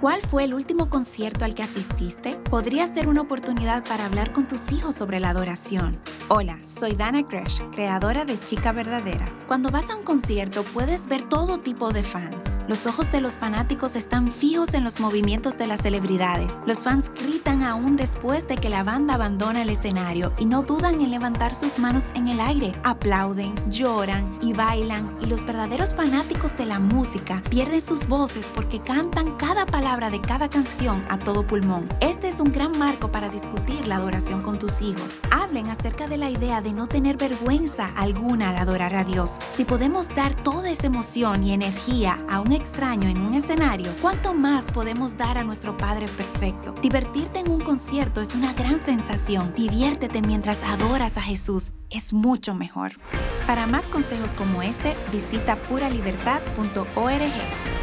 ¿Cuál fue el último concierto al que asististe? Podría ser una oportunidad para hablar con tus hijos sobre la adoración. Hola, soy Dana Crash, creadora de Chica Verdadera. Cuando vas a un concierto puedes ver todo tipo de fans. Los ojos de los fanáticos están fijos en los movimientos de las celebridades. Los fans gritan aún después de que la banda abandona el escenario y no dudan en levantar sus manos en el aire. Aplauden, lloran y bailan y los verdaderos fanáticos de la música pierden sus voces porque cantan cada palabra de cada canción a todo pulmón. Un gran marco para discutir la adoración con tus hijos. Hablen acerca de la idea de no tener vergüenza alguna al adorar a Dios. Si podemos dar toda esa emoción y energía a un extraño en un escenario, ¿cuánto más podemos dar a nuestro Padre perfecto? Divertirte en un concierto es una gran sensación. Diviértete mientras adoras a Jesús. Es mucho mejor. Para más consejos como este, visita puralibertad.org.